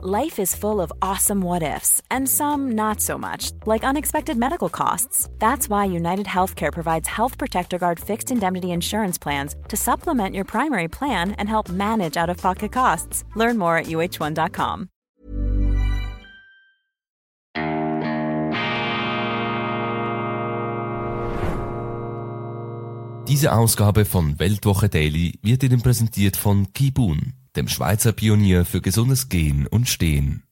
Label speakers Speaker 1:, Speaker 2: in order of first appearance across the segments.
Speaker 1: Life is full of awesome what ifs, and some not so much, like unexpected medical costs. That's why United Healthcare provides Health Protector Guard fixed indemnity insurance plans to supplement your primary plan and help manage out of pocket costs. Learn more at uh1.com.
Speaker 2: Diese Ausgabe von Weltwoche Daily wird Ihnen präsentiert von Kibun dem Schweizer Pionier für gesundes Gehen und Stehen.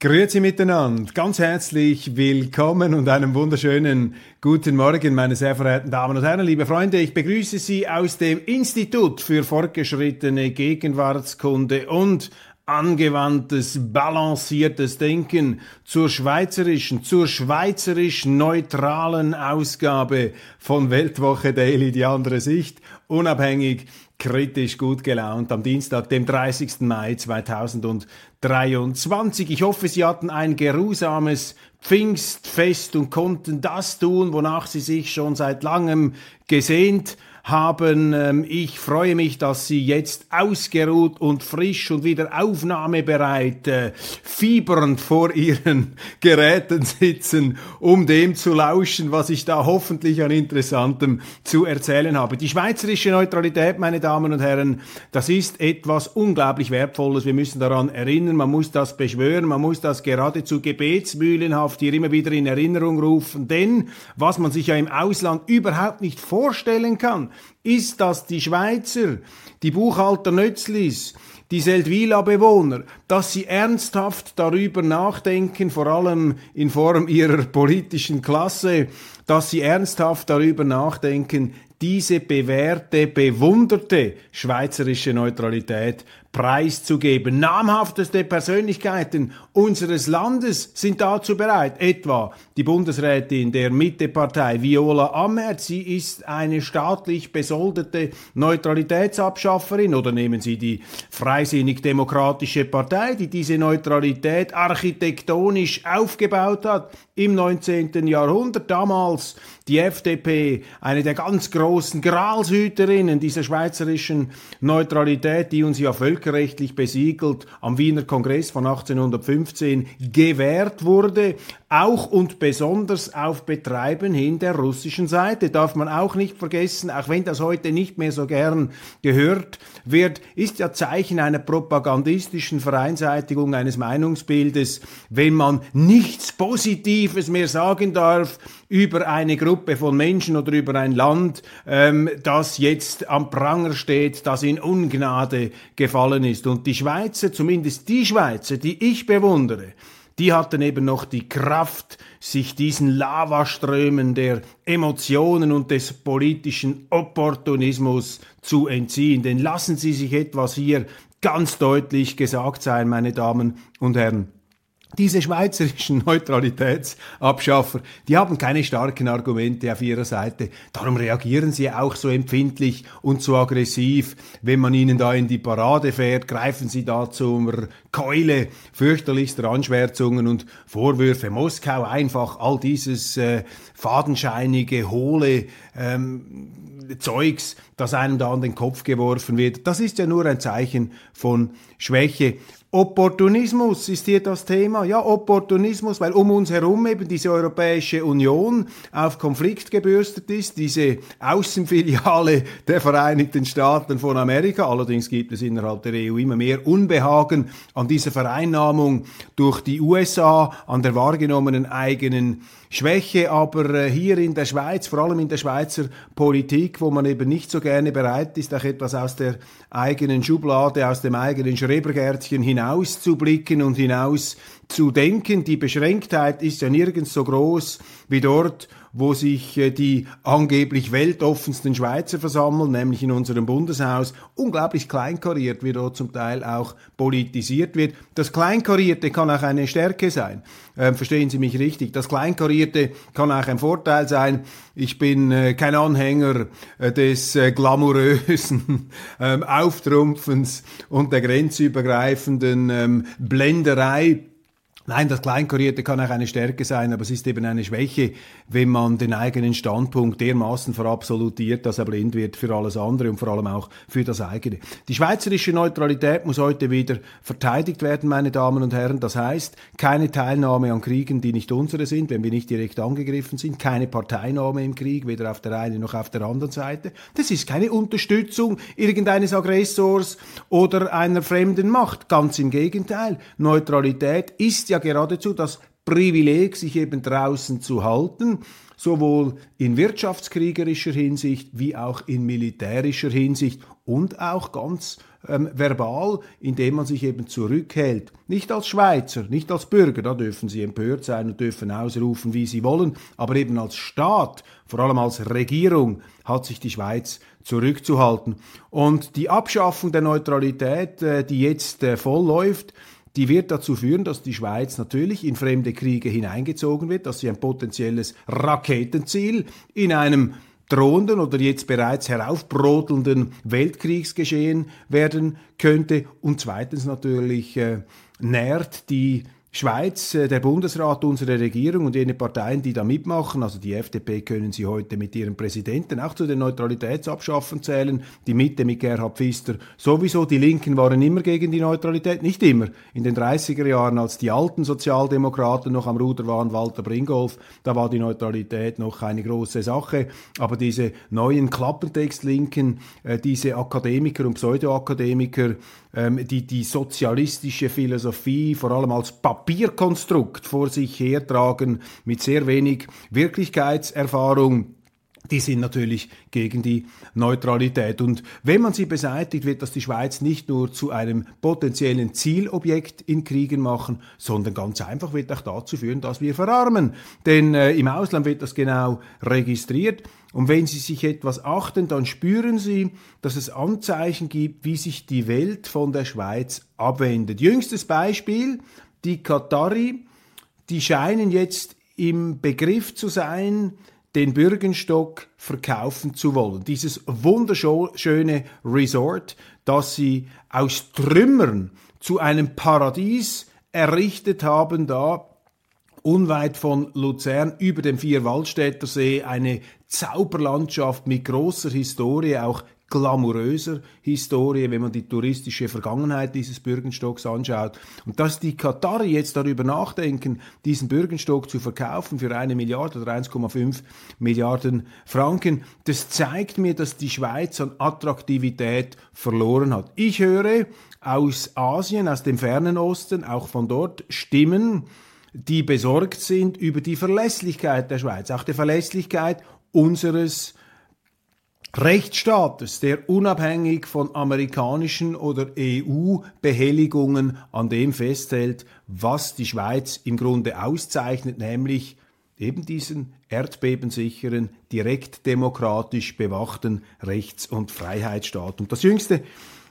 Speaker 3: Grüezi miteinander, ganz herzlich willkommen und einen wunderschönen guten Morgen, meine sehr verehrten Damen und Herren, liebe Freunde. Ich begrüße Sie aus dem Institut für fortgeschrittene Gegenwartskunde und angewandtes, balanciertes Denken zur schweizerischen, zur schweizerisch neutralen Ausgabe von Weltwoche Daily, die andere Sicht, unabhängig, kritisch, gut gelaunt am Dienstag, dem 30. Mai 2023. Ich hoffe, Sie hatten ein geruhsames Pfingstfest und konnten das tun, wonach Sie sich schon seit langem gesehnt haben. Ähm, ich freue mich, dass Sie jetzt ausgeruht und frisch und wieder aufnahmebereit, äh, fiebernd vor Ihren Geräten sitzen, um dem zu lauschen, was ich da hoffentlich an Interessantem zu erzählen habe. Die schweizerische Neutralität, meine Damen und Herren, das ist etwas unglaublich Wertvolles. Wir müssen daran erinnern, man muss das beschwören, man muss das geradezu gebetsmühlenhaft hier immer wieder in Erinnerung rufen, denn was man sich ja im Ausland überhaupt nicht vorstellen kann, ist, dass die Schweizer, die Buchhalter Nötzlis, die Seldwyla-Bewohner, dass sie ernsthaft darüber nachdenken, vor allem in Form ihrer politischen Klasse, dass sie ernsthaft darüber nachdenken, diese bewährte, bewunderte schweizerische Neutralität preiszugeben. Namhafteste Persönlichkeiten unseres Landes sind dazu bereit, etwa die Bundesrätin der Mittepartei Viola Amherd, sie ist eine staatlich besoldete Neutralitätsabschafferin, oder nehmen Sie die Freisinnig-Demokratische Partei, die diese Neutralität architektonisch aufgebaut hat im 19. Jahrhundert, damals die FDP, eine der ganz großen Gralshüterinnen dieser schweizerischen Neutralität, die uns ja völkerrechtlich besiegelt am Wiener Kongress von 1815 gewährt wurde, auch und besonders auf Betreiben hin der russischen Seite. Darf man auch nicht vergessen, auch wenn das heute nicht mehr so gern gehört wird, ist ja Zeichen einer propagandistischen Vereinseitigung eines Meinungsbildes, wenn man nichts Positives mehr sagen darf über eine Gruppe von Menschen oder über ein Land, ähm, das jetzt am Pranger steht, das in Ungnade gefallen ist. Und die Schweizer, zumindest die Schweizer, die ich bewundere, die hatten eben noch die Kraft, sich diesen Lavaströmen der Emotionen und des politischen Opportunismus zu entziehen. Denn lassen Sie sich etwas hier ganz deutlich gesagt sein, meine Damen und Herren. Diese schweizerischen Neutralitätsabschaffer, die haben keine starken Argumente auf ihrer Seite. Darum reagieren sie auch so empfindlich und so aggressiv. Wenn man ihnen da in die Parade fährt, greifen sie da zur Keule fürchterlichster Anschwärzungen und Vorwürfe. Moskau einfach all dieses äh, fadenscheinige, hohle ähm, Zeugs, das einem da an den Kopf geworfen wird. Das ist ja nur ein Zeichen von Schwäche. Opportunismus ist hier das Thema. Ja, Opportunismus, weil um uns herum eben diese Europäische Union auf Konflikt gebürstet ist, diese Außenfiliale der Vereinigten Staaten von Amerika. Allerdings gibt es innerhalb der EU immer mehr Unbehagen an dieser Vereinnahmung durch die USA, an der wahrgenommenen eigenen Schwäche aber äh, hier in der Schweiz, vor allem in der Schweizer Politik, wo man eben nicht so gerne bereit ist, auch etwas aus der eigenen Schublade, aus dem eigenen Schrebergärtchen hinauszublicken und hinaus zu denken. Die Beschränktheit ist ja nirgends so groß wie dort, wo sich äh, die angeblich weltoffensten Schweizer versammeln, nämlich in unserem Bundeshaus, unglaublich kleinkariert, wie dort zum Teil auch politisiert wird. Das Kleinkarierte kann auch eine Stärke sein. Ähm, verstehen Sie mich richtig? Das Kleinkarierte kann auch ein Vorteil sein. Ich bin äh, kein Anhänger äh, des äh, glamourösen ähm, Auftrumpfens und der grenzübergreifenden ähm, Blenderei Nein, das Kleinkarierte kann auch eine Stärke sein, aber es ist eben eine Schwäche, wenn man den eigenen Standpunkt dermaßen verabsolutiert, dass er blind wird für alles andere und vor allem auch für das eigene. Die schweizerische Neutralität muss heute wieder verteidigt werden, meine Damen und Herren. Das heißt, keine Teilnahme an Kriegen, die nicht unsere sind, wenn wir nicht direkt angegriffen sind, keine Parteinahme im Krieg, weder auf der einen noch auf der anderen Seite. Das ist keine Unterstützung irgendeines Aggressors oder einer fremden Macht. Ganz im Gegenteil. Neutralität ist ja geradezu das Privileg, sich eben draußen zu halten, sowohl in wirtschaftskriegerischer Hinsicht wie auch in militärischer Hinsicht und auch ganz ähm, verbal, indem man sich eben zurückhält. Nicht als Schweizer, nicht als Bürger, da dürfen sie empört sein und dürfen ausrufen, wie sie wollen, aber eben als Staat, vor allem als Regierung, hat sich die Schweiz zurückzuhalten. Und die Abschaffung der Neutralität, äh, die jetzt äh, voll die wird dazu führen, dass die Schweiz natürlich in fremde Kriege hineingezogen wird, dass sie ein potenzielles Raketenziel in einem drohenden oder jetzt bereits heraufbrodelnden Weltkriegsgeschehen werden könnte. Und zweitens natürlich äh, nährt die Schweiz, äh, der Bundesrat, unsere Regierung und jene Parteien, die da mitmachen, also die FDP können Sie heute mit ihrem Präsidenten auch zu den Neutralitätsabschaffen zählen, die Mitte mit Gerhard Pfister sowieso, die Linken waren immer gegen die Neutralität, nicht immer. In den 30er Jahren, als die alten Sozialdemokraten noch am Ruder waren, Walter Bringolf, da war die Neutralität noch eine große Sache, aber diese neuen Klappentext-Linken, äh, diese Akademiker und Pseudoakademiker, ähm, die die sozialistische Philosophie vor allem als Papierkonstrukt vor sich hertragen mit sehr wenig Wirklichkeitserfahrung die sind natürlich gegen die Neutralität. Und wenn man sie beseitigt, wird das die Schweiz nicht nur zu einem potenziellen Zielobjekt in Kriegen machen, sondern ganz einfach wird auch dazu führen, dass wir verarmen. Denn äh, im Ausland wird das genau registriert. Und wenn Sie sich etwas achten, dann spüren Sie, dass es Anzeichen gibt, wie sich die Welt von der Schweiz abwendet. Jüngstes Beispiel, die Katari, die scheinen jetzt im Begriff zu sein, den Bürgenstock verkaufen zu wollen. Dieses wunderschöne Resort, das sie aus Trümmern zu einem Paradies errichtet haben, da unweit von Luzern über dem Vierwaldstätter See eine Zauberlandschaft mit großer Historie, auch glamouröser Historie, wenn man die touristische Vergangenheit dieses Bürgenstocks anschaut. Und dass die Katari jetzt darüber nachdenken, diesen Bürgenstock zu verkaufen für eine Milliarde oder 1,5 Milliarden Franken, das zeigt mir, dass die Schweiz an Attraktivität verloren hat. Ich höre aus Asien, aus dem fernen Osten, auch von dort Stimmen, die besorgt sind über die Verlässlichkeit der Schweiz, auch die Verlässlichkeit unseres Rechtsstaates, der unabhängig von amerikanischen oder EU-Behelligungen an dem festhält, was die Schweiz im Grunde auszeichnet, nämlich eben diesen erdbebensicheren, direkt demokratisch bewachten Rechts- und Freiheitsstaat. Und das jüngste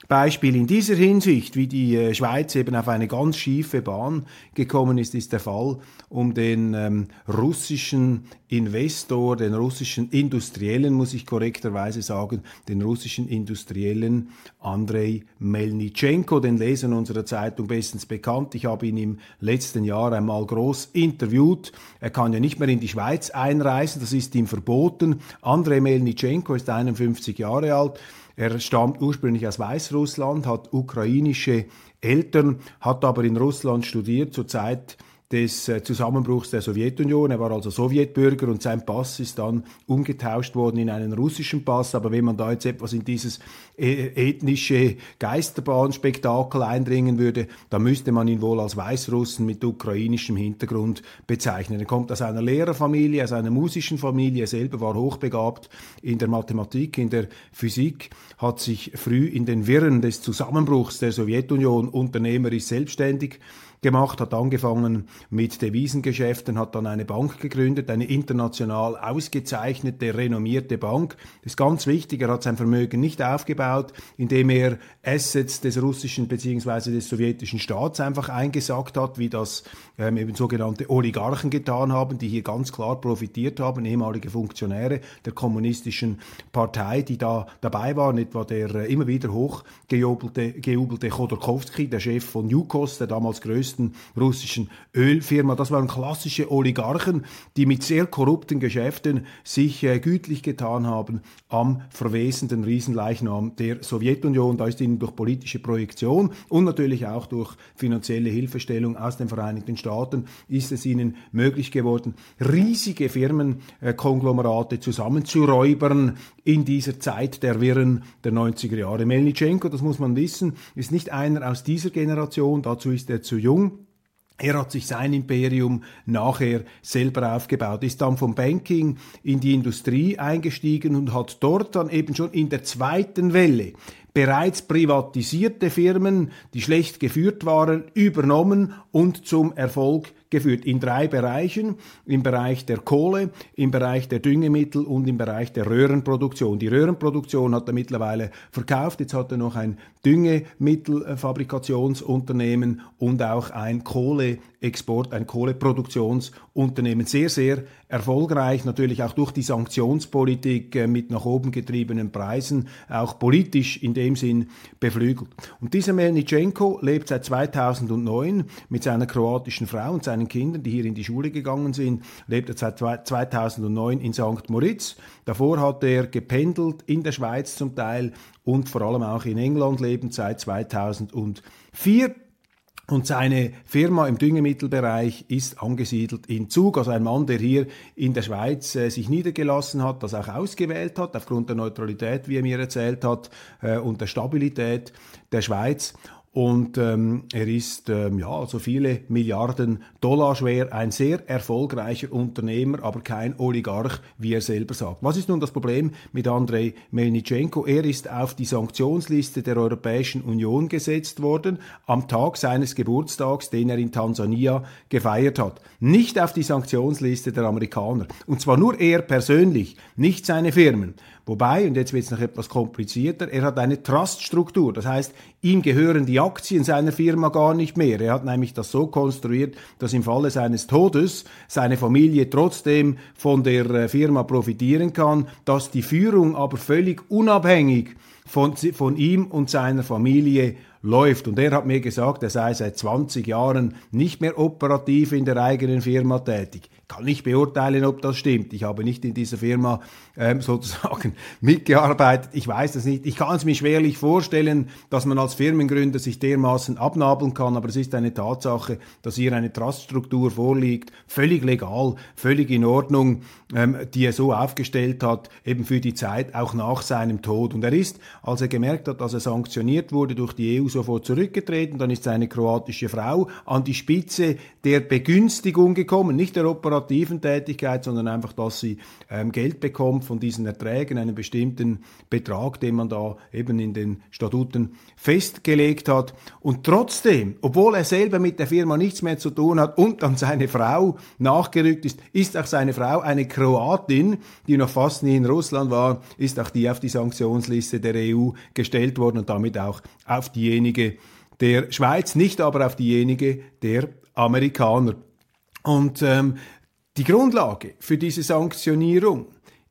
Speaker 3: Beispiel in dieser Hinsicht, wie die äh, Schweiz eben auf eine ganz schiefe Bahn gekommen ist, ist der Fall um den ähm, russischen Investor, den russischen Industriellen, muss ich korrekterweise sagen, den russischen Industriellen Andrei Melnitschenko, den Lesern unserer Zeitung bestens bekannt. Ich habe ihn im letzten Jahr einmal groß interviewt. Er kann ja nicht mehr in die Schweiz einreisen, das ist ihm verboten. Andrei Melnitschenko ist 51 Jahre alt er stammt ursprünglich aus Weißrussland, hat ukrainische Eltern, hat aber in Russland studiert zur Zeit des äh, Zusammenbruchs der Sowjetunion. Er war also Sowjetbürger und sein Pass ist dann umgetauscht worden in einen russischen Pass. Aber wenn man da jetzt etwas in dieses äh, ethnische Geisterbahnspektakel eindringen würde, dann müsste man ihn wohl als Weißrussen mit ukrainischem Hintergrund bezeichnen. Er kommt aus einer Lehrerfamilie, aus einer musischen Familie. Er selber war hochbegabt in der Mathematik, in der Physik, hat sich früh in den Wirren des Zusammenbruchs der Sowjetunion unternehmerisch selbstständig gemacht, hat angefangen mit Devisengeschäften, hat dann eine Bank gegründet, eine international ausgezeichnete, renommierte Bank. Das ist ganz wichtig, er hat sein Vermögen nicht aufgebaut, indem er Assets des russischen bzw. des sowjetischen Staats einfach eingesackt hat, wie das ähm, eben sogenannte Oligarchen getan haben, die hier ganz klar profitiert haben, ehemalige Funktionäre der kommunistischen Partei, die da dabei waren, etwa der äh, immer wieder hochgejubelte Chodorkowski, der Chef von Yukos, der damals größte größten russischen Ölfirma. Das waren klassische Oligarchen, die mit sehr korrupten Geschäften sich äh, gütlich getan haben am verwesenden Riesenleichnam der Sowjetunion. Da ist ihnen durch politische Projektion und natürlich auch durch finanzielle Hilfestellung aus den Vereinigten Staaten ist es ihnen möglich geworden, riesige Firmenkonglomerate zusammenzuräubern in dieser Zeit der Wirren der 90er Jahre. Melnitschenko, das muss man wissen, ist nicht einer aus dieser Generation, dazu ist er zu jung. Er hat sich sein Imperium nachher selber aufgebaut, ist dann vom Banking in die Industrie eingestiegen und hat dort dann eben schon in der zweiten Welle bereits privatisierte Firmen, die schlecht geführt waren, übernommen und zum Erfolg geführt in drei Bereichen, im Bereich der Kohle, im Bereich der Düngemittel und im Bereich der Röhrenproduktion. Die Röhrenproduktion hat er mittlerweile verkauft, jetzt hat er noch ein Düngemittelfabrikationsunternehmen und auch ein Kohleexport, ein Kohleproduktionsunternehmen. Sehr, sehr erfolgreich, natürlich auch durch die Sanktionspolitik äh, mit nach oben getriebenen Preisen, auch politisch in dem Sinn beflügelt. Und dieser Melnitschenko lebt seit 2009 mit seiner kroatischen Frau und seinen Kindern, die hier in die Schule gegangen sind, lebt er seit 2009 in St. Moritz. Davor hat er gependelt in der Schweiz zum Teil und vor allem auch in England lebend seit 2004. Und seine Firma im Düngemittelbereich ist angesiedelt in Zug, also ein Mann, der hier in der Schweiz äh, sich niedergelassen hat, das auch ausgewählt hat, aufgrund der Neutralität, wie er mir erzählt hat, äh, und der Stabilität der Schweiz. Und ähm, er ist ähm, ja also viele Milliarden Dollar schwer, ein sehr erfolgreicher Unternehmer, aber kein Oligarch, wie er selber sagt. Was ist nun das Problem mit Andrei Melnitschenko? Er ist auf die Sanktionsliste der Europäischen Union gesetzt worden am Tag seines Geburtstags, den er in Tansania gefeiert hat. Nicht auf die Sanktionsliste der Amerikaner. Und zwar nur er persönlich, nicht seine Firmen. Wobei, und jetzt wird es noch etwas komplizierter, er hat eine Truststruktur. Das heißt, ihm gehören die Aktien seiner Firma gar nicht mehr. Er hat nämlich das so konstruiert, dass im Falle seines Todes seine Familie trotzdem von der äh, Firma profitieren kann, dass die Führung aber völlig unabhängig von, von ihm und seiner Familie läuft. Und er hat mir gesagt, er sei seit 20 Jahren nicht mehr operativ in der eigenen Firma tätig kann nicht beurteilen, ob das stimmt. Ich habe nicht in dieser Firma ähm, sozusagen mitgearbeitet. Ich weiß das nicht. Ich kann es mir schwerlich vorstellen, dass man als Firmengründer sich dermaßen abnabeln kann, aber es ist eine Tatsache, dass hier eine Truststruktur vorliegt, völlig legal, völlig in Ordnung, ähm, die er so aufgestellt hat, eben für die Zeit auch nach seinem Tod. Und er ist, als er gemerkt hat, dass er sanktioniert wurde, durch die EU sofort zurückgetreten. Dann ist seine kroatische Frau an die Spitze der Begünstigung gekommen, nicht der Operation operativen Tätigkeit, sondern einfach, dass sie ähm, Geld bekommt von diesen Erträgen, einen bestimmten Betrag, den man da eben in den Statuten festgelegt hat. Und trotzdem, obwohl er selber mit der Firma nichts mehr zu tun hat und dann seine Frau nachgerückt ist, ist auch seine Frau eine Kroatin, die noch fast nie in Russland war, ist auch die auf die Sanktionsliste der EU gestellt worden und damit auch auf diejenige der Schweiz, nicht aber auf diejenige der Amerikaner. Und ähm, die Grundlage für diese Sanktionierung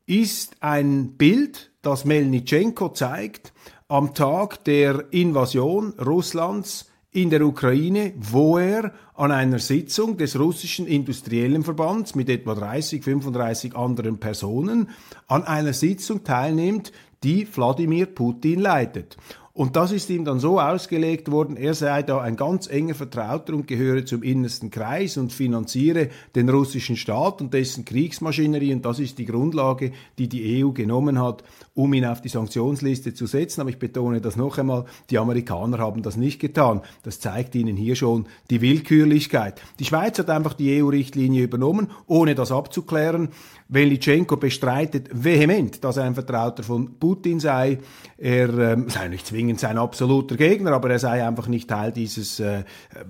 Speaker 3: ist ein Bild, das Melnitschenko zeigt am Tag der Invasion Russlands in der Ukraine, wo er an einer Sitzung des russischen industriellen Verbands mit etwa 30, 35 anderen Personen an einer Sitzung teilnimmt, die Wladimir Putin leitet. Und das ist ihm dann so ausgelegt worden, er sei da ein ganz enger Vertrauter und gehöre zum innersten Kreis und finanziere den russischen Staat und dessen Kriegsmaschinerie. Und das ist die Grundlage, die die EU genommen hat, um ihn auf die Sanktionsliste zu setzen. Aber ich betone das noch einmal, die Amerikaner haben das nicht getan. Das zeigt ihnen hier schon die Willkürlichkeit. Die Schweiz hat einfach die EU-Richtlinie übernommen, ohne das abzuklären. Welitschenko bestreitet vehement, dass er ein Vertrauter von Putin sei. Er ähm, sei nicht zwingend sein absoluter Gegner, aber er sei einfach nicht Teil dieses äh,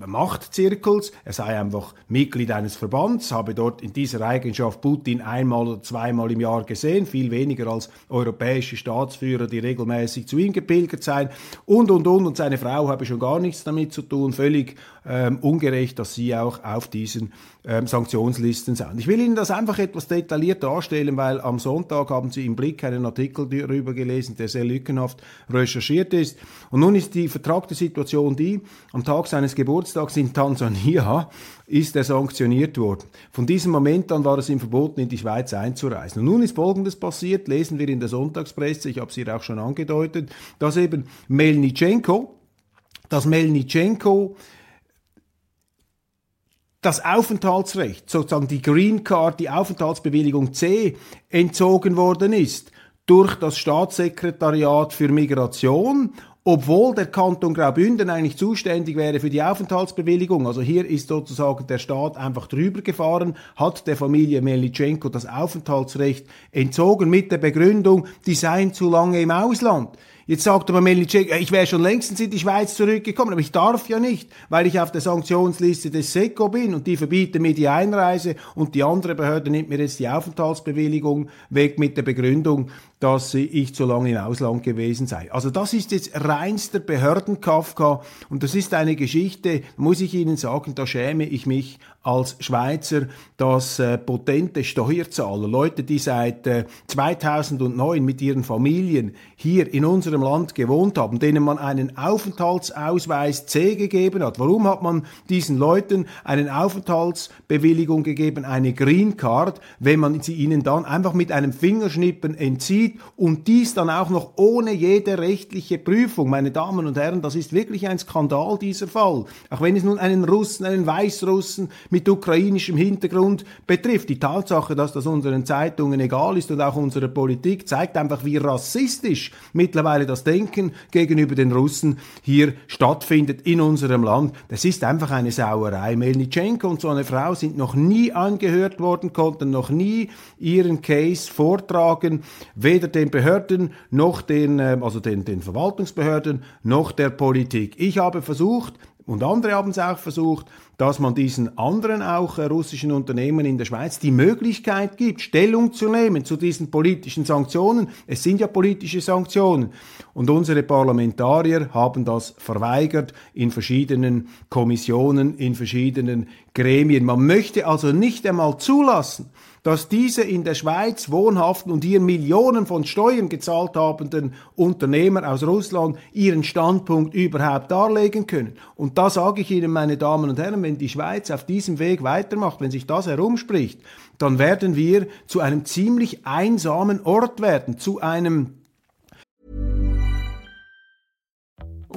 Speaker 3: Machtzirkels. Er sei einfach Mitglied eines Verbands, habe dort in dieser Eigenschaft Putin einmal oder zweimal im Jahr gesehen, viel weniger als europäische Staatsführer, die regelmäßig zu ihm gepilgert seien und, und, und. Und seine Frau habe schon gar nichts damit zu tun, völlig ähm, ungerecht, dass sie auch auf diesen ähm, Sanktionslisten sind. Ich will Ihnen das einfach etwas detailliert darstellen, weil am Sonntag haben Sie im Blick einen Artikel darüber gelesen, der sehr lückenhaft recherchiert ist. Und nun ist die vertragte Situation die, am Tag seines Geburtstags in Tansania ist er sanktioniert worden. Von diesem Moment an war es ihm verboten, in die Schweiz einzureisen. Und nun ist Folgendes passiert, lesen wir in der Sonntagspresse, ich habe es hier auch schon angedeutet, dass eben Melnitschenko, dass Melnitschenko das Aufenthaltsrecht, sozusagen die Green Card, die Aufenthaltsbewilligung C, entzogen worden ist durch das Staatssekretariat für Migration, obwohl der Kanton Graubünden eigentlich zuständig wäre für die Aufenthaltsbewilligung. Also hier ist sozusagen der Staat einfach drüber gefahren, hat der Familie Melitschenko das Aufenthaltsrecht entzogen mit der Begründung, die seien zu lange im Ausland. Jetzt sagt aber Melnicek, ich wäre schon längstens in die Schweiz zurückgekommen, aber ich darf ja nicht, weil ich auf der Sanktionsliste des SECO bin und die verbieten mir die Einreise und die andere Behörde nimmt mir jetzt die Aufenthaltsbewilligung weg mit der Begründung, dass ich zu lange im Ausland gewesen sei. Also das ist jetzt reinster Behördenkafka und das ist eine Geschichte, muss ich Ihnen sagen, da schäme ich mich als Schweizer, dass äh, potente Steuerzahler, Leute, die seit äh, 2009 mit ihren Familien hier in unserem Land gewohnt haben, denen man einen Aufenthaltsausweis C gegeben hat. Warum hat man diesen Leuten einen Aufenthaltsbewilligung gegeben, eine Green Card, wenn man sie ihnen dann einfach mit einem Fingerschnippen entzieht? Zieht und dies dann auch noch ohne jede rechtliche Prüfung. Meine Damen und Herren, das ist wirklich ein Skandal, dieser Fall. Auch wenn es nun einen Russen, einen Weißrussen mit ukrainischem Hintergrund betrifft. Die Tatsache, dass das unseren Zeitungen egal ist und auch unserer Politik, zeigt einfach, wie rassistisch mittlerweile das Denken gegenüber den Russen hier stattfindet in unserem Land. Das ist einfach eine Sauerei. Melnitschenko und so eine Frau sind noch nie angehört worden, konnten noch nie ihren Case vortragen. Weder weder den Behörden noch den, ähm, also den, den Verwaltungsbehörden noch der Politik. Ich habe versucht, und andere haben es auch versucht, dass man diesen anderen auch äh, russischen Unternehmen in der Schweiz die Möglichkeit gibt, Stellung zu nehmen zu diesen politischen Sanktionen. Es sind ja politische Sanktionen. Und unsere Parlamentarier haben das verweigert in verschiedenen Kommissionen, in verschiedenen Gremien. Man möchte also nicht einmal zulassen, dass diese in der Schweiz wohnhaften und hier Millionen von Steuern gezahlt habenden Unternehmer aus Russland ihren Standpunkt überhaupt darlegen können. Und da sage ich Ihnen, meine Damen und Herren, wenn die Schweiz auf diesem Weg weitermacht, wenn sich das herumspricht, dann werden wir zu einem ziemlich einsamen Ort werden, zu einem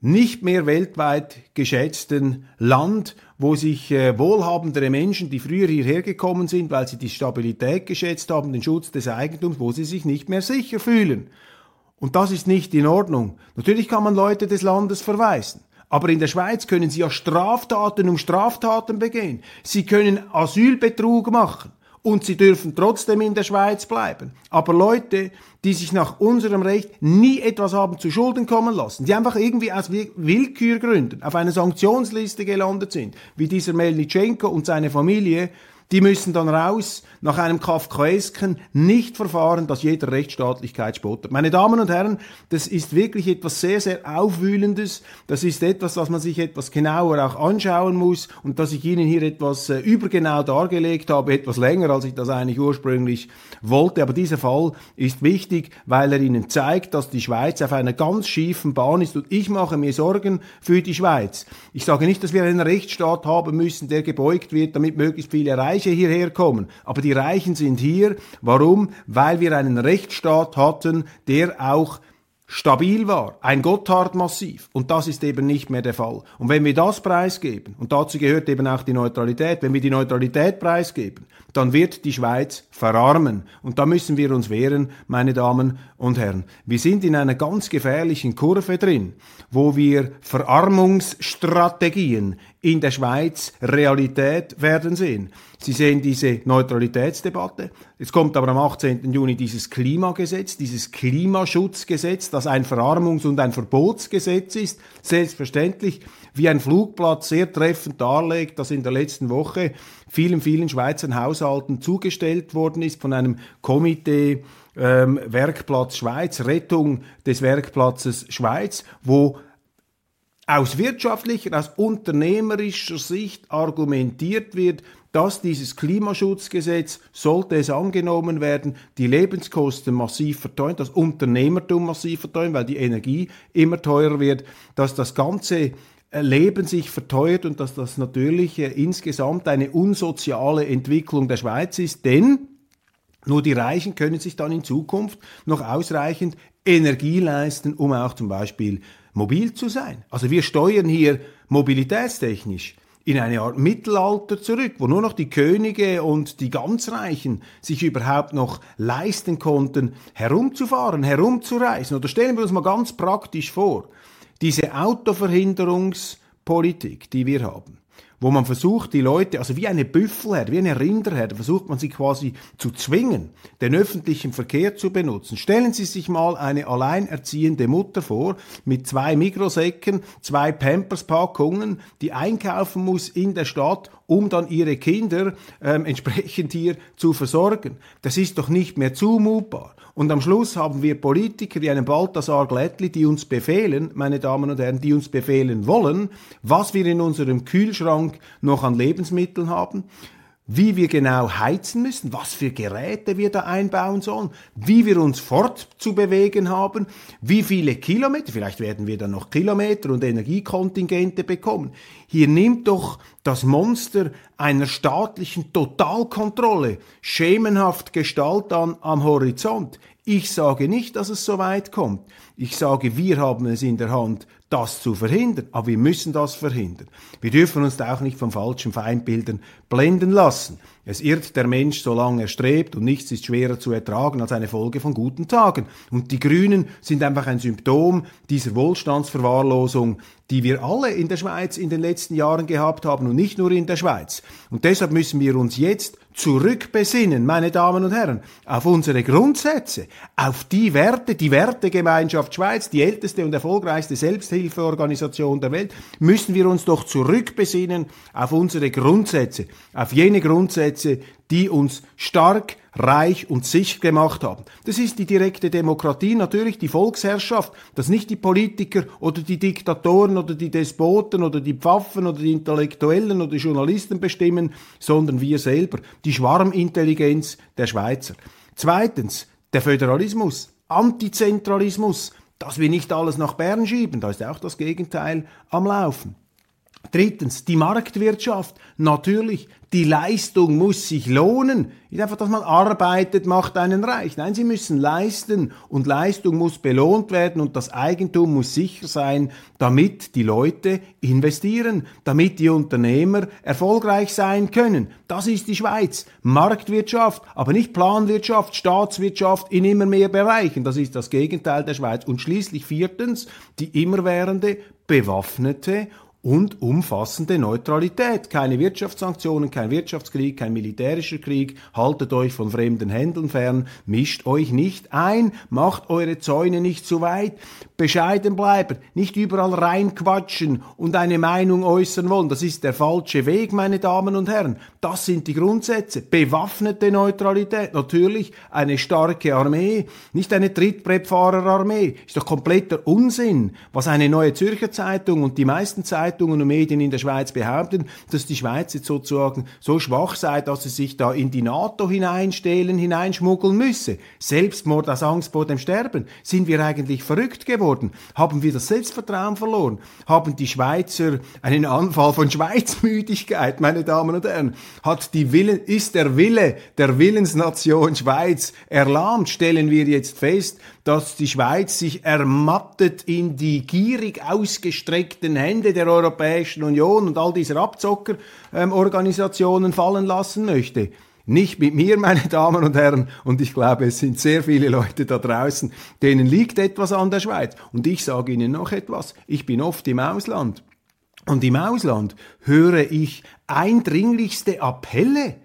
Speaker 3: nicht mehr weltweit geschätzten Land, wo sich äh, wohlhabendere Menschen, die früher hierher gekommen sind, weil sie die Stabilität geschätzt haben, den Schutz des Eigentums, wo sie sich nicht mehr sicher fühlen. Und das ist nicht in Ordnung. Natürlich kann man Leute des Landes verweisen. Aber in der Schweiz können sie ja Straftaten um Straftaten begehen. Sie können Asylbetrug machen und sie dürfen trotzdem in der Schweiz bleiben. Aber Leute, die sich nach unserem Recht nie etwas haben zu Schulden kommen lassen, die einfach irgendwie aus Willkürgründen auf einer Sanktionsliste gelandet sind, wie dieser Melnitschenko und seine Familie, die müssen dann raus nach einem Kafkaesken nicht verfahren, das jeder Rechtsstaatlichkeit spottet. Meine Damen und Herren, das ist wirklich etwas sehr, sehr Aufwühlendes. Das ist etwas, das man sich etwas genauer auch anschauen muss und dass ich Ihnen hier etwas äh, übergenau dargelegt habe, etwas länger, als ich das eigentlich ursprünglich wollte. Aber dieser Fall ist wichtig, weil er Ihnen zeigt, dass die Schweiz auf einer ganz schiefen Bahn ist und ich mache mir Sorgen für die Schweiz. Ich sage nicht, dass wir einen Rechtsstaat haben müssen, der gebeugt wird, damit möglichst viele Reiche hierher kommen. Aber die Reichen sind hier. Warum? Weil wir einen Rechtsstaat hatten, der auch stabil war, ein Gotthard-Massiv. Und das ist eben nicht mehr der Fall. Und wenn wir das preisgeben, und dazu gehört eben auch die Neutralität, wenn wir die Neutralität preisgeben, dann wird die Schweiz verarmen. Und da müssen wir uns wehren, meine Damen und Herren. Wir sind in einer ganz gefährlichen Kurve drin, wo wir Verarmungsstrategien in der Schweiz Realität werden sehen. Sie sehen diese Neutralitätsdebatte. Es kommt aber am 18. Juni dieses Klimagesetz, dieses Klimaschutzgesetz, das ein Verarmungs- und ein Verbotsgesetz ist. Selbstverständlich, wie ein Flugplatz sehr treffend darlegt, dass in der letzten Woche vielen, vielen Schweizer Haushalten zugestellt worden ist von einem Komitee ähm, Werkplatz Schweiz, Rettung des Werkplatzes Schweiz, wo aus wirtschaftlicher, aus unternehmerischer Sicht argumentiert wird, dass dieses Klimaschutzgesetz, sollte es angenommen werden, die Lebenskosten massiv verteuert, das Unternehmertum massiv verteuert, weil die Energie immer teurer wird, dass das ganze äh, Leben sich verteuert und dass das natürlich insgesamt eine unsoziale Entwicklung der Schweiz ist, denn nur die Reichen können sich dann in Zukunft noch ausreichend Energie leisten, um auch zum Beispiel mobil zu sein. Also wir steuern hier mobilitätstechnisch in eine Art Mittelalter zurück, wo nur noch die Könige und die ganz Reichen sich überhaupt noch leisten konnten, herumzufahren, herumzureisen. Oder stellen wir uns mal ganz praktisch vor, diese Autoverhinderungspolitik, die wir haben wo man versucht, die Leute, also wie eine Büffelherde, wie eine Rinderherde, versucht man sie quasi zu zwingen, den öffentlichen Verkehr zu benutzen. Stellen Sie sich mal eine alleinerziehende Mutter vor, mit zwei Mikrosäcken, zwei Pampers-Packungen, die einkaufen muss in der Stadt, um dann ihre Kinder ähm, entsprechend hier zu versorgen. Das ist doch nicht mehr zumutbar. Und am Schluss haben wir Politiker wie einen Balthasar Glättli, die uns befehlen, meine Damen und Herren, die uns befehlen wollen, was wir in unserem Kühlschrank noch an Lebensmitteln haben, wie wir genau heizen müssen, was für Geräte wir da einbauen sollen, wie wir uns fortzubewegen haben, wie viele Kilometer, vielleicht werden wir dann noch Kilometer und Energiekontingente bekommen. Hier nimmt doch das Monster einer staatlichen Totalkontrolle schemenhaft Gestalt an am Horizont. Ich sage nicht, dass es so weit kommt. Ich sage, wir haben es in der Hand, das zu verhindern. Aber wir müssen das verhindern. Wir dürfen uns da auch nicht von falschen Feindbildern blenden lassen. Es irrt der Mensch, solange er strebt, und nichts ist schwerer zu ertragen als eine Folge von guten Tagen. Und die Grünen sind einfach ein Symptom dieser Wohlstandsverwahrlosung, die wir alle in der Schweiz in den letzten Jahren gehabt haben und nicht nur in der Schweiz. Und deshalb müssen wir uns jetzt zurückbesinnen, meine Damen und Herren, auf unsere Grundsätze, auf die Werte, die Wertegemeinschaft Schweiz, die älteste und erfolgreichste Selbsthilfeorganisation der Welt, müssen wir uns doch zurückbesinnen auf unsere Grundsätze, auf jene Grundsätze, die uns stark, reich und sicher gemacht haben. Das ist die direkte Demokratie, natürlich die Volksherrschaft, dass nicht die Politiker oder die Diktatoren oder die Despoten oder die Pfaffen oder die Intellektuellen oder die Journalisten bestimmen, sondern wir selber, die Schwarmintelligenz der Schweizer. Zweitens, der Föderalismus, Antizentralismus, dass wir nicht alles nach Bern schieben, da ist auch das Gegenteil am Laufen. Drittens, die Marktwirtschaft. Natürlich, die Leistung muss sich lohnen. Nicht einfach, dass man arbeitet, macht einen reich. Nein, sie müssen leisten und Leistung muss belohnt werden und das Eigentum muss sicher sein, damit die Leute investieren, damit die Unternehmer erfolgreich sein können. Das ist die Schweiz. Marktwirtschaft, aber nicht Planwirtschaft, Staatswirtschaft in immer mehr Bereichen. Das ist das Gegenteil der Schweiz. Und schließlich viertens, die immerwährende, bewaffnete und umfassende Neutralität. Keine Wirtschaftssanktionen, kein Wirtschaftskrieg, kein militärischer Krieg. Haltet euch von fremden Händen fern, mischt euch nicht ein, macht eure Zäune nicht zu weit, bescheiden bleiben, nicht überall reinquatschen und eine Meinung äußern wollen. Das ist der falsche Weg, meine Damen und Herren. Das sind die Grundsätze. Bewaffnete Neutralität, natürlich eine starke Armee, nicht eine Trittbrettfahrerarmee. Ist doch kompletter Unsinn, was eine neue Zürcher Zeitung und die meisten Zeitungen Zeitungen und Medien in der Schweiz behaupten, dass die Schweiz jetzt sozusagen so schwach sei, dass sie sich da in die NATO hineinstehlen, hineinschmuggeln müsse. Selbstmord aus Angst vor dem Sterben. Sind wir eigentlich verrückt geworden? Haben wir das Selbstvertrauen verloren? Haben die Schweizer einen Anfall von Schweizmüdigkeit, meine Damen und Herren? Hat die Willen, ist der Wille der Willensnation Schweiz erlahmt? Stellen wir jetzt fest, dass die Schweiz sich ermattet in die gierig ausgestreckten Hände der Europäischen Union und all dieser Abzockerorganisationen ähm, fallen lassen möchte. Nicht mit mir, meine Damen und Herren, und ich glaube, es sind sehr viele Leute da draußen, denen liegt etwas an der Schweiz. Und ich sage Ihnen noch etwas, ich bin oft im Ausland. Und im Ausland höre ich eindringlichste Appelle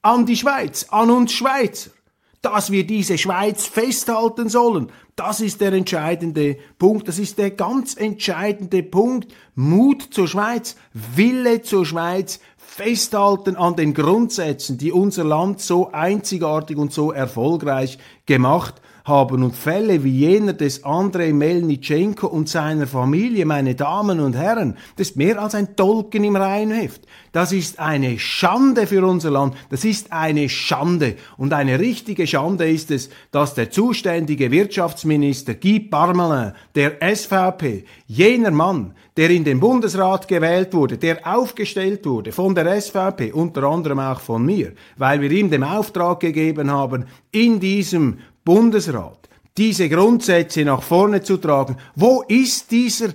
Speaker 3: an die Schweiz, an uns Schweizer dass wir diese Schweiz festhalten sollen. Das ist der entscheidende Punkt. Das ist der ganz entscheidende Punkt. Mut zur Schweiz, Wille zur Schweiz, festhalten an den Grundsätzen, die unser Land so einzigartig und so erfolgreich gemacht haben und Fälle wie jener des Andrei Melnitschenko und seiner Familie, meine Damen und Herren, das ist mehr als ein Tolken im Reihenheft. Das ist eine Schande für unser Land. Das ist eine Schande. Und eine richtige Schande ist es, dass der zuständige Wirtschaftsminister Guy Parmelin, der SVP, jener Mann, der in den Bundesrat gewählt wurde, der aufgestellt wurde von der SVP, unter anderem auch von mir, weil wir ihm den Auftrag gegeben haben, in diesem Bundesrat diese Grundsätze nach vorne zu tragen. Wo ist dieser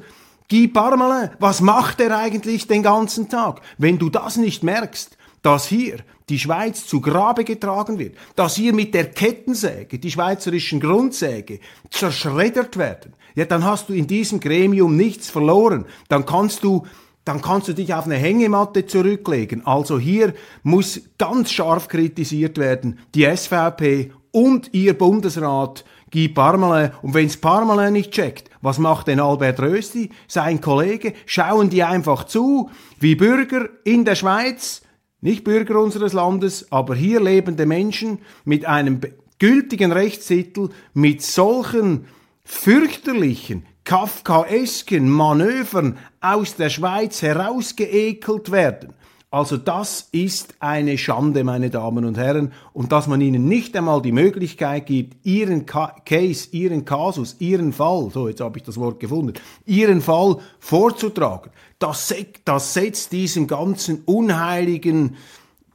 Speaker 3: Guy Parmelin? Was macht er eigentlich den ganzen Tag? Wenn du das nicht merkst, dass hier die Schweiz zu Grabe getragen wird, dass hier mit der Kettensäge die schweizerischen Grundsäge zerschreddert werden, ja, dann hast du in diesem Gremium nichts verloren. Dann kannst du dann kannst du dich auf eine Hängematte zurücklegen. Also hier muss ganz scharf kritisiert werden, die SVP und ihr Bundesrat Guy Parmelin. Und wenn's Parmelin nicht checkt, was macht denn Albert Rösti, sein Kollege? Schauen die einfach zu, wie Bürger in der Schweiz, nicht Bürger unseres Landes, aber hier lebende Menschen mit einem gültigen Rechtstitel, mit solchen fürchterlichen, kafkaesken Manövern aus der Schweiz herausgeekelt werden. Also das ist eine Schande, meine Damen und Herren, und dass man ihnen nicht einmal die Möglichkeit gibt, ihren Case, ihren Kasus, ihren Fall, so jetzt habe ich das Wort gefunden, ihren Fall vorzutragen, das, das setzt diesem ganzen unheiligen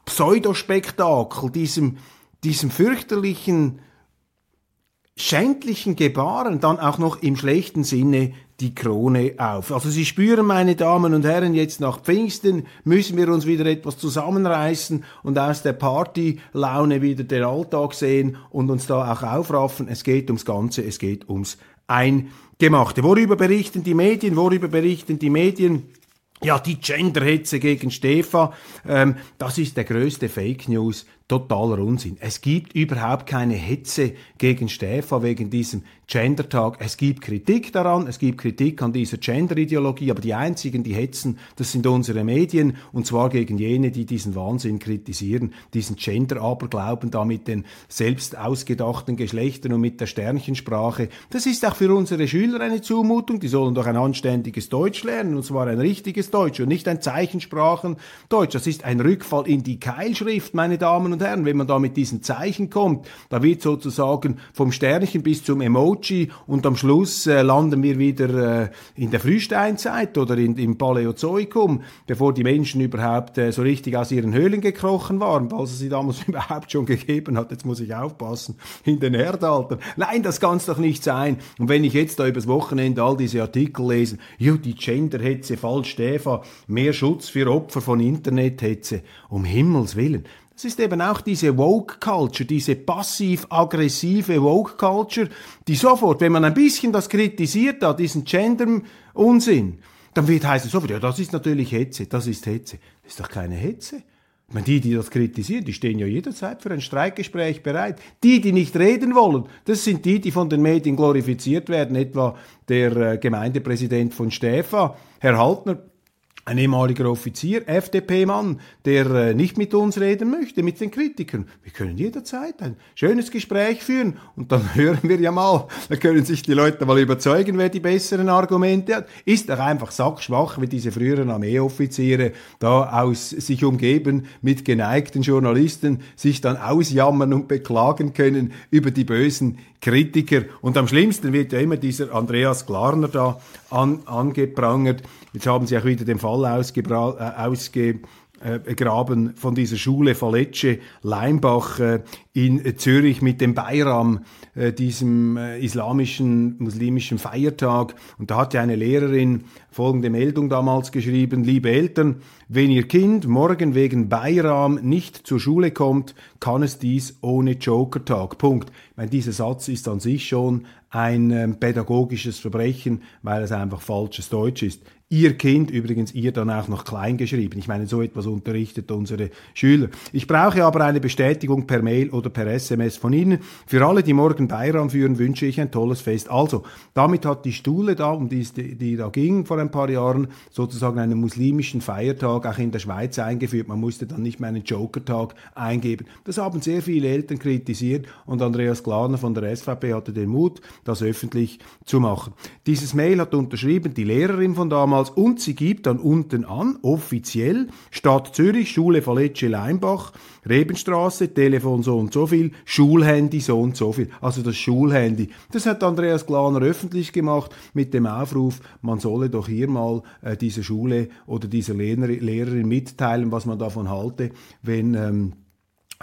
Speaker 3: Pseudospektakel, diesem, diesem fürchterlichen schändlichen Gebaren dann auch noch im schlechten Sinne die Krone auf. Also Sie spüren, meine Damen und Herren, jetzt nach Pfingsten müssen wir uns wieder etwas zusammenreißen und aus der Partylaune wieder den Alltag sehen und uns da auch aufraffen. Es geht ums Ganze, es geht ums Eingemachte. Worüber berichten die Medien? Worüber berichten die Medien? Ja, die Genderhetze gegen Stefa, ähm, das ist der größte Fake News totaler Unsinn. Es gibt überhaupt keine Hetze gegen Stefa wegen diesem Gendertag. Es gibt Kritik daran, es gibt Kritik an dieser Genderideologie, aber die einzigen, die hetzen, das sind unsere Medien und zwar gegen jene, die diesen Wahnsinn kritisieren, diesen Gender-Aberglauben da mit den selbst ausgedachten Geschlechtern und mit der Sternchensprache. Das ist auch für unsere Schüler eine Zumutung. Die sollen doch ein anständiges Deutsch lernen und zwar ein richtiges Deutsch und nicht ein Zeichensprachen-Deutsch. Das ist ein Rückfall in die Keilschrift, meine Damen und Herren, wenn man da mit diesen Zeichen kommt, da wird sozusagen vom Sternchen bis zum Emoji und am Schluss äh, landen wir wieder äh, in der Frühsteinzeit oder in, im Paläozoikum, bevor die Menschen überhaupt äh, so richtig aus ihren Höhlen gekrochen waren, falls es sie damals überhaupt schon gegeben hat. Jetzt muss ich aufpassen, in den Erdaltern. Nein, das kann es doch nicht sein. Und wenn ich jetzt da übers Wochenende all diese Artikel lese, jo, die Genderhetze, falsch, Stefan, mehr Schutz für Opfer von Internethetze, um Himmels Willen. Es ist eben auch diese Woke-Culture, diese passiv-aggressive Woke-Culture, die sofort, wenn man ein bisschen das kritisiert hat, diesen Gender-Unsinn, dann wird heißen sofort, ja, das ist natürlich Hetze, das ist Hetze. Das ist doch keine Hetze. Ich meine, die, die das kritisieren, die stehen ja jederzeit für ein Streikgespräch bereit. Die, die nicht reden wollen, das sind die, die von den Medien glorifiziert werden, etwa der äh, Gemeindepräsident von Stefa, Herr Haltner, ein ehemaliger Offizier, FDP-Mann, der äh, nicht mit uns reden möchte, mit den Kritikern. Wir können jederzeit ein schönes Gespräch führen und dann hören wir ja mal, da können sich die Leute mal überzeugen, wer die besseren Argumente hat. Ist doch einfach sackschwach, wie diese früheren Armeeoffiziere da aus sich umgeben mit geneigten Journalisten, sich dann ausjammern und beklagen können über die bösen Kritiker. Und am schlimmsten wird ja immer dieser Andreas Glarner da an, angeprangert. Jetzt haben sie auch wieder den Fall ausgebra äh, ausge Graben von dieser Schule Faletsche Leimbach äh, in Zürich mit dem Bayram, äh, diesem äh, islamischen, muslimischen Feiertag. Und da hatte eine Lehrerin folgende Meldung damals geschrieben, liebe Eltern, wenn Ihr Kind morgen wegen Bayram nicht zur Schule kommt, kann es dies ohne Joker-Tag. Punkt. Ich meine, dieser Satz ist an sich schon ein äh, pädagogisches Verbrechen, weil es einfach falsches Deutsch ist. Ihr Kind, übrigens ihr dann auch noch klein geschrieben. Ich meine, so etwas unterrichtet unsere Schüler. Ich brauche aber eine Bestätigung per Mail oder per SMS von Ihnen. Für alle, die morgen Bayram führen, wünsche ich ein tolles Fest. Also, damit hat die Stule da, um die, die da ging vor ein paar Jahren, sozusagen einen muslimischen Feiertag auch in der Schweiz eingeführt. Man musste dann nicht mehr einen Joker-Tag eingeben. Das haben sehr viele Eltern kritisiert und Andreas Glaner von der SVP hatte den Mut, das öffentlich zu machen. Dieses Mail hat unterschrieben die Lehrerin von damals, damals und sie gibt dann unten an, offiziell, Stadt Zürich, Schule Valetsche Leimbach, Rebenstraße, Telefon so und so viel, Schulhandy so und so viel. Also das Schulhandy. Das hat Andreas Glaner öffentlich gemacht mit dem Aufruf, man solle doch hier mal äh, dieser Schule oder dieser Lehrer, Lehrerin mitteilen, was man davon halte, wenn ähm,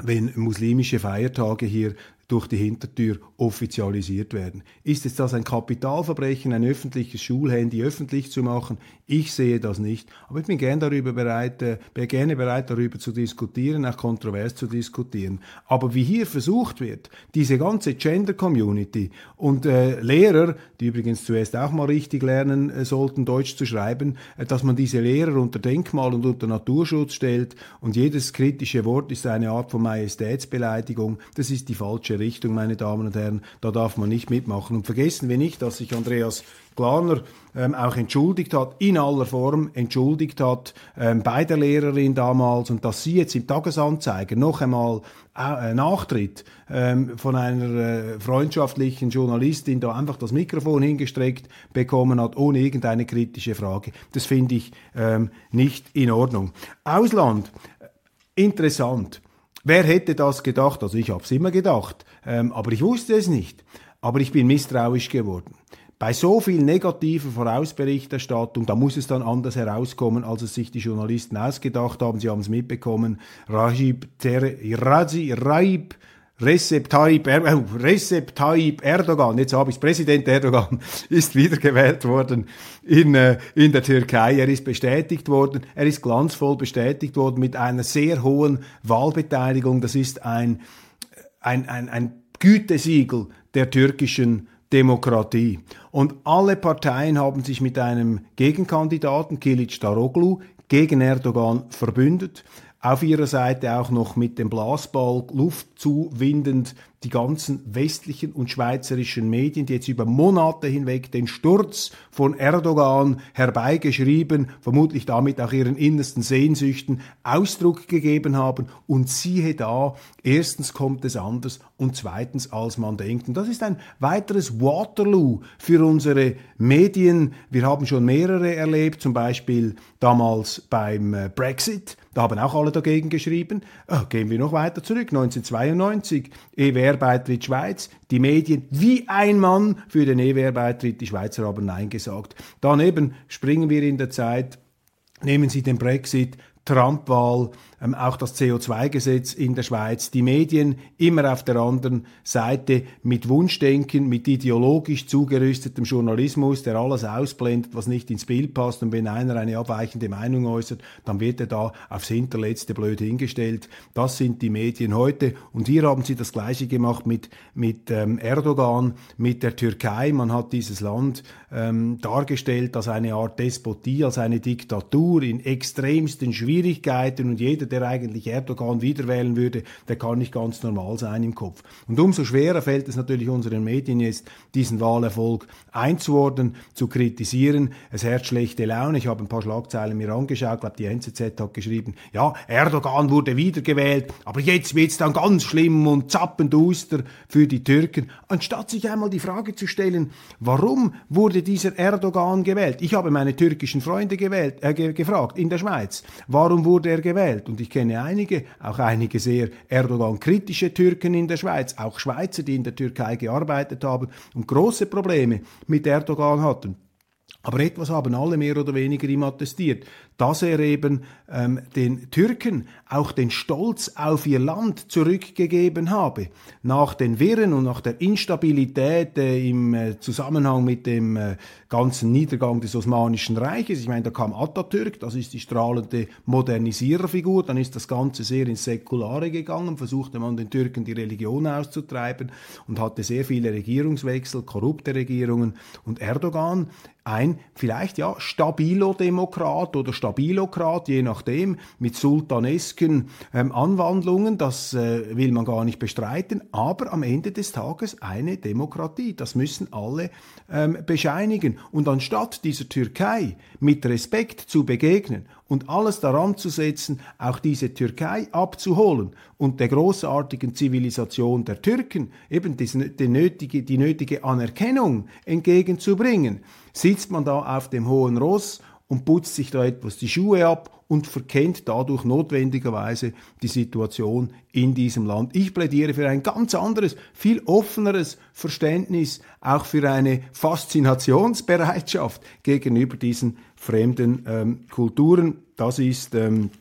Speaker 3: wenn muslimische Feiertage hier durch die Hintertür offizialisiert werden. Ist es das ein Kapitalverbrechen, ein öffentliches Schulhandy öffentlich zu machen? Ich sehe das nicht. Aber ich bin gerne darüber bereit, äh, gerne bereit, darüber zu diskutieren, auch kontrovers zu diskutieren. Aber wie hier versucht wird, diese ganze Gender-Community und äh, Lehrer, die übrigens zuerst auch mal richtig lernen äh, sollten, Deutsch zu schreiben, äh, dass man diese Lehrer unter Denkmal und unter Naturschutz stellt und jedes kritische Wort ist eine Art von Majestätsbeleidigung, das ist die falsche falsche Richtung, meine Damen und Herren. Da darf man nicht mitmachen. Und vergessen wir nicht, dass sich Andreas Glaner ähm, auch entschuldigt hat, in aller Form entschuldigt hat ähm, bei der Lehrerin damals und dass sie jetzt im Tagesanzeiger noch einmal äh, Nachtritt ähm, von einer äh, freundschaftlichen Journalistin da einfach das Mikrofon hingestreckt bekommen hat, ohne irgendeine kritische Frage. Das finde ich ähm, nicht in Ordnung. Ausland, interessant. Wer hätte das gedacht? Also ich habe es immer gedacht, ähm, aber ich wusste es nicht. Aber ich bin misstrauisch geworden. Bei so viel negativer Vorausberichterstattung, da muss es dann anders herauskommen, als es sich die Journalisten ausgedacht haben. Sie haben es mitbekommen. Rajib, Ter Raji, Raib, Recep Tayyip, er äh, Recep Tayyip Erdogan, jetzt habe ich Präsident Erdogan, ist wiedergewählt worden in, äh, in der Türkei. Er ist bestätigt worden, er ist glanzvoll bestätigt worden mit einer sehr hohen Wahlbeteiligung. Das ist ein, ein, ein, ein Gütesiegel der türkischen Demokratie. Und alle Parteien haben sich mit einem Gegenkandidaten, Kilic Daroglu, gegen Erdogan verbündet auf ihrer Seite auch noch mit dem Blasball Luft zuwindend die ganzen westlichen und schweizerischen Medien, die jetzt über Monate hinweg den Sturz von Erdogan herbeigeschrieben, vermutlich damit auch ihren innersten Sehnsüchten Ausdruck gegeben haben. Und siehe da, erstens kommt es anders und zweitens als man denkt. Und das ist ein weiteres Waterloo für unsere Medien. Wir haben schon mehrere erlebt, zum Beispiel damals beim äh, Brexit. Da haben auch alle dagegen geschrieben. Oh, gehen wir noch weiter zurück, 1992, EWR-Beitritt Schweiz, die Medien wie ein Mann für den EWR-Beitritt, die Schweizer haben Nein gesagt. Daneben springen wir in der Zeit, nehmen Sie den Brexit, Trump-Wahl, ähm, auch das CO2-Gesetz in der Schweiz, die Medien immer auf der anderen Seite mit Wunschdenken, mit ideologisch zugerüstetem Journalismus, der alles ausblendet, was nicht ins Bild passt. Und wenn einer eine abweichende Meinung äußert, dann wird er da aufs Hinterletzte blöd hingestellt. Das sind die Medien heute. Und hier haben sie das Gleiche gemacht mit, mit ähm, Erdogan, mit der Türkei. Man hat dieses Land ähm, dargestellt als eine Art Despotie, als eine Diktatur in extremsten Schwierigkeiten und jeder, der eigentlich Erdogan wieder wählen würde, der kann nicht ganz normal sein im Kopf. Und umso schwerer fällt es natürlich unseren Medien jetzt, diesen Wahlerfolg einzuordnen, zu kritisieren. Es herrscht schlechte Laune. Ich habe ein paar Schlagzeilen mir angeschaut, ich glaube, die NZZ hat geschrieben, ja, Erdogan wurde wiedergewählt, aber jetzt wird es dann ganz schlimm und zappenduster für die Türken, anstatt sich einmal die Frage zu stellen, warum wurde dieser Erdogan gewählt? Ich habe meine türkischen Freunde gewählt, äh, ge gefragt in der Schweiz, warum wurde er gewählt? Und ich kenne einige, auch einige sehr Erdogan-kritische Türken in der Schweiz, auch Schweizer, die in der Türkei gearbeitet haben und große Probleme mit Erdogan hatten. Aber etwas haben alle mehr oder weniger ihm attestiert dass er eben ähm, den Türken auch den Stolz auf ihr Land zurückgegeben habe. Nach den Wirren und nach der Instabilität äh, im äh, Zusammenhang mit dem äh, ganzen Niedergang des Osmanischen Reiches, ich meine, da kam Atatürk, das ist die strahlende Modernisiererfigur, dann ist das Ganze sehr ins Säkulare gegangen, versuchte man den Türken die Religion auszutreiben und hatte sehr viele Regierungswechsel, korrupte Regierungen. Und Erdogan ein vielleicht ja Stabilo-Demokrat oder Stabilokrat, je nachdem, mit sultanesken ähm, Anwandlungen, das äh, will man gar nicht bestreiten, aber am Ende des Tages eine Demokratie. Das müssen alle ähm, bescheinigen. Und anstatt dieser Türkei mit Respekt zu begegnen und alles daran zu setzen, auch diese Türkei abzuholen und der großartigen Zivilisation der Türken eben die, nötige, die nötige Anerkennung entgegenzubringen, sitzt man da auf dem hohen Ross und putzt sich da etwas die Schuhe ab und verkennt dadurch notwendigerweise die Situation in diesem Land. Ich plädiere für ein ganz anderes, viel offeneres Verständnis, auch für eine Faszinationsbereitschaft gegenüber diesen fremden ähm, Kulturen. Das ist, ähm,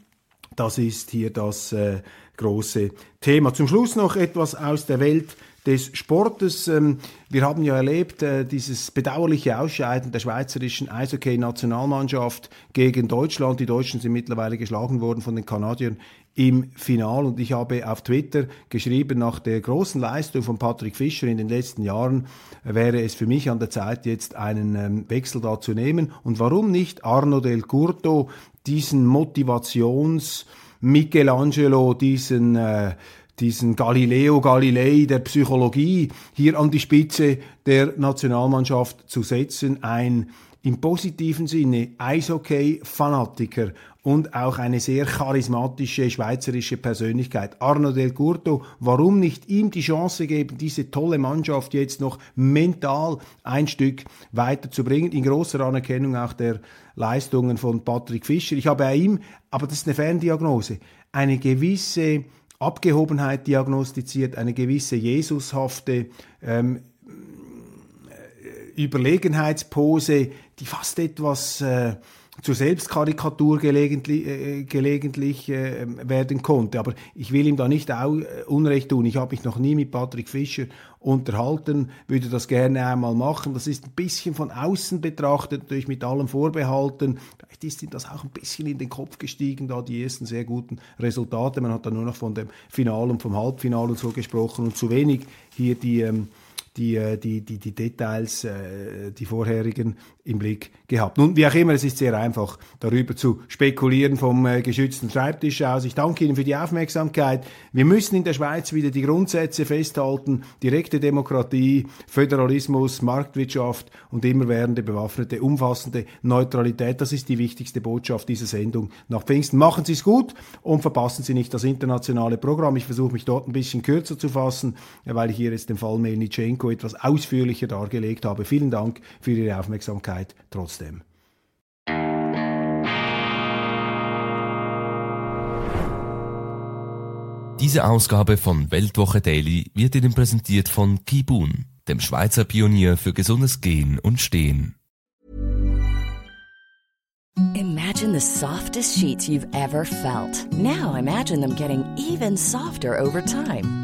Speaker 3: das ist hier das äh, große Thema. Zum Schluss noch etwas aus der Welt des Sportes. Ähm, wir haben ja erlebt, äh, dieses bedauerliche Ausscheiden der schweizerischen Eishockey-Nationalmannschaft gegen Deutschland. Die Deutschen sind mittlerweile geschlagen worden von den Kanadiern im Final und ich habe auf Twitter geschrieben, nach der großen Leistung von Patrick Fischer in den letzten Jahren wäre es für mich an der Zeit, jetzt einen ähm, Wechsel da zu nehmen. Und warum nicht Arno del Curto, diesen Motivations- Michelangelo, diesen äh, diesen Galileo Galilei der Psychologie hier an die Spitze der Nationalmannschaft zu setzen, ein im positiven Sinne Eishockey-Fanatiker und auch eine sehr charismatische schweizerische Persönlichkeit. Arno Del Curto, warum nicht ihm die Chance geben, diese tolle Mannschaft jetzt noch mental ein Stück weiterzubringen, in großer Anerkennung auch der Leistungen von Patrick Fischer. Ich habe bei ihm, aber das ist eine Ferndiagnose, eine gewisse Abgehobenheit diagnostiziert, eine gewisse Jesushafte ähm, Überlegenheitspose, die fast etwas äh, zur Selbstkarikatur gelegentlich, äh, gelegentlich äh, werden konnte. Aber ich will ihm da nicht auch äh, Unrecht tun. Ich habe mich noch nie mit Patrick Fischer unterhalten, würde das gerne einmal machen. Das ist ein bisschen von außen betrachtet, natürlich mit allem Vorbehalten. Vielleicht ist ihm das auch ein bisschen in den Kopf gestiegen, da die ersten sehr guten Resultate. Man hat dann nur noch von dem Final und vom Halbfinale und so gesprochen und zu wenig hier die ähm, die, äh, die, die, die Details, äh, die vorherigen im Blick gehabt. Nun, wie auch immer, es ist sehr einfach, darüber zu spekulieren vom äh, geschützten Schreibtisch aus. Ich danke Ihnen für die Aufmerksamkeit. Wir müssen in der Schweiz wieder die Grundsätze festhalten, direkte Demokratie, Föderalismus, Marktwirtschaft und immerwährende bewaffnete, umfassende Neutralität. Das ist die wichtigste Botschaft dieser Sendung nach Pfingsten. Machen Sie es gut und verpassen Sie nicht das internationale Programm. Ich versuche mich dort ein bisschen kürzer zu fassen, weil ich hier jetzt den Fall Melnitschenko etwas ausführlicher dargelegt habe. Vielen Dank für Ihre Aufmerksamkeit. Möglichkeit trotzdem.
Speaker 2: Diese Ausgabe von Weltwoche Daily wird Ihnen präsentiert von Kibun, dem Schweizer Pionier für gesundes Gehen und Stehen.
Speaker 4: Imagine the softest sheets you've ever felt. Now imagine them getting even softer over time.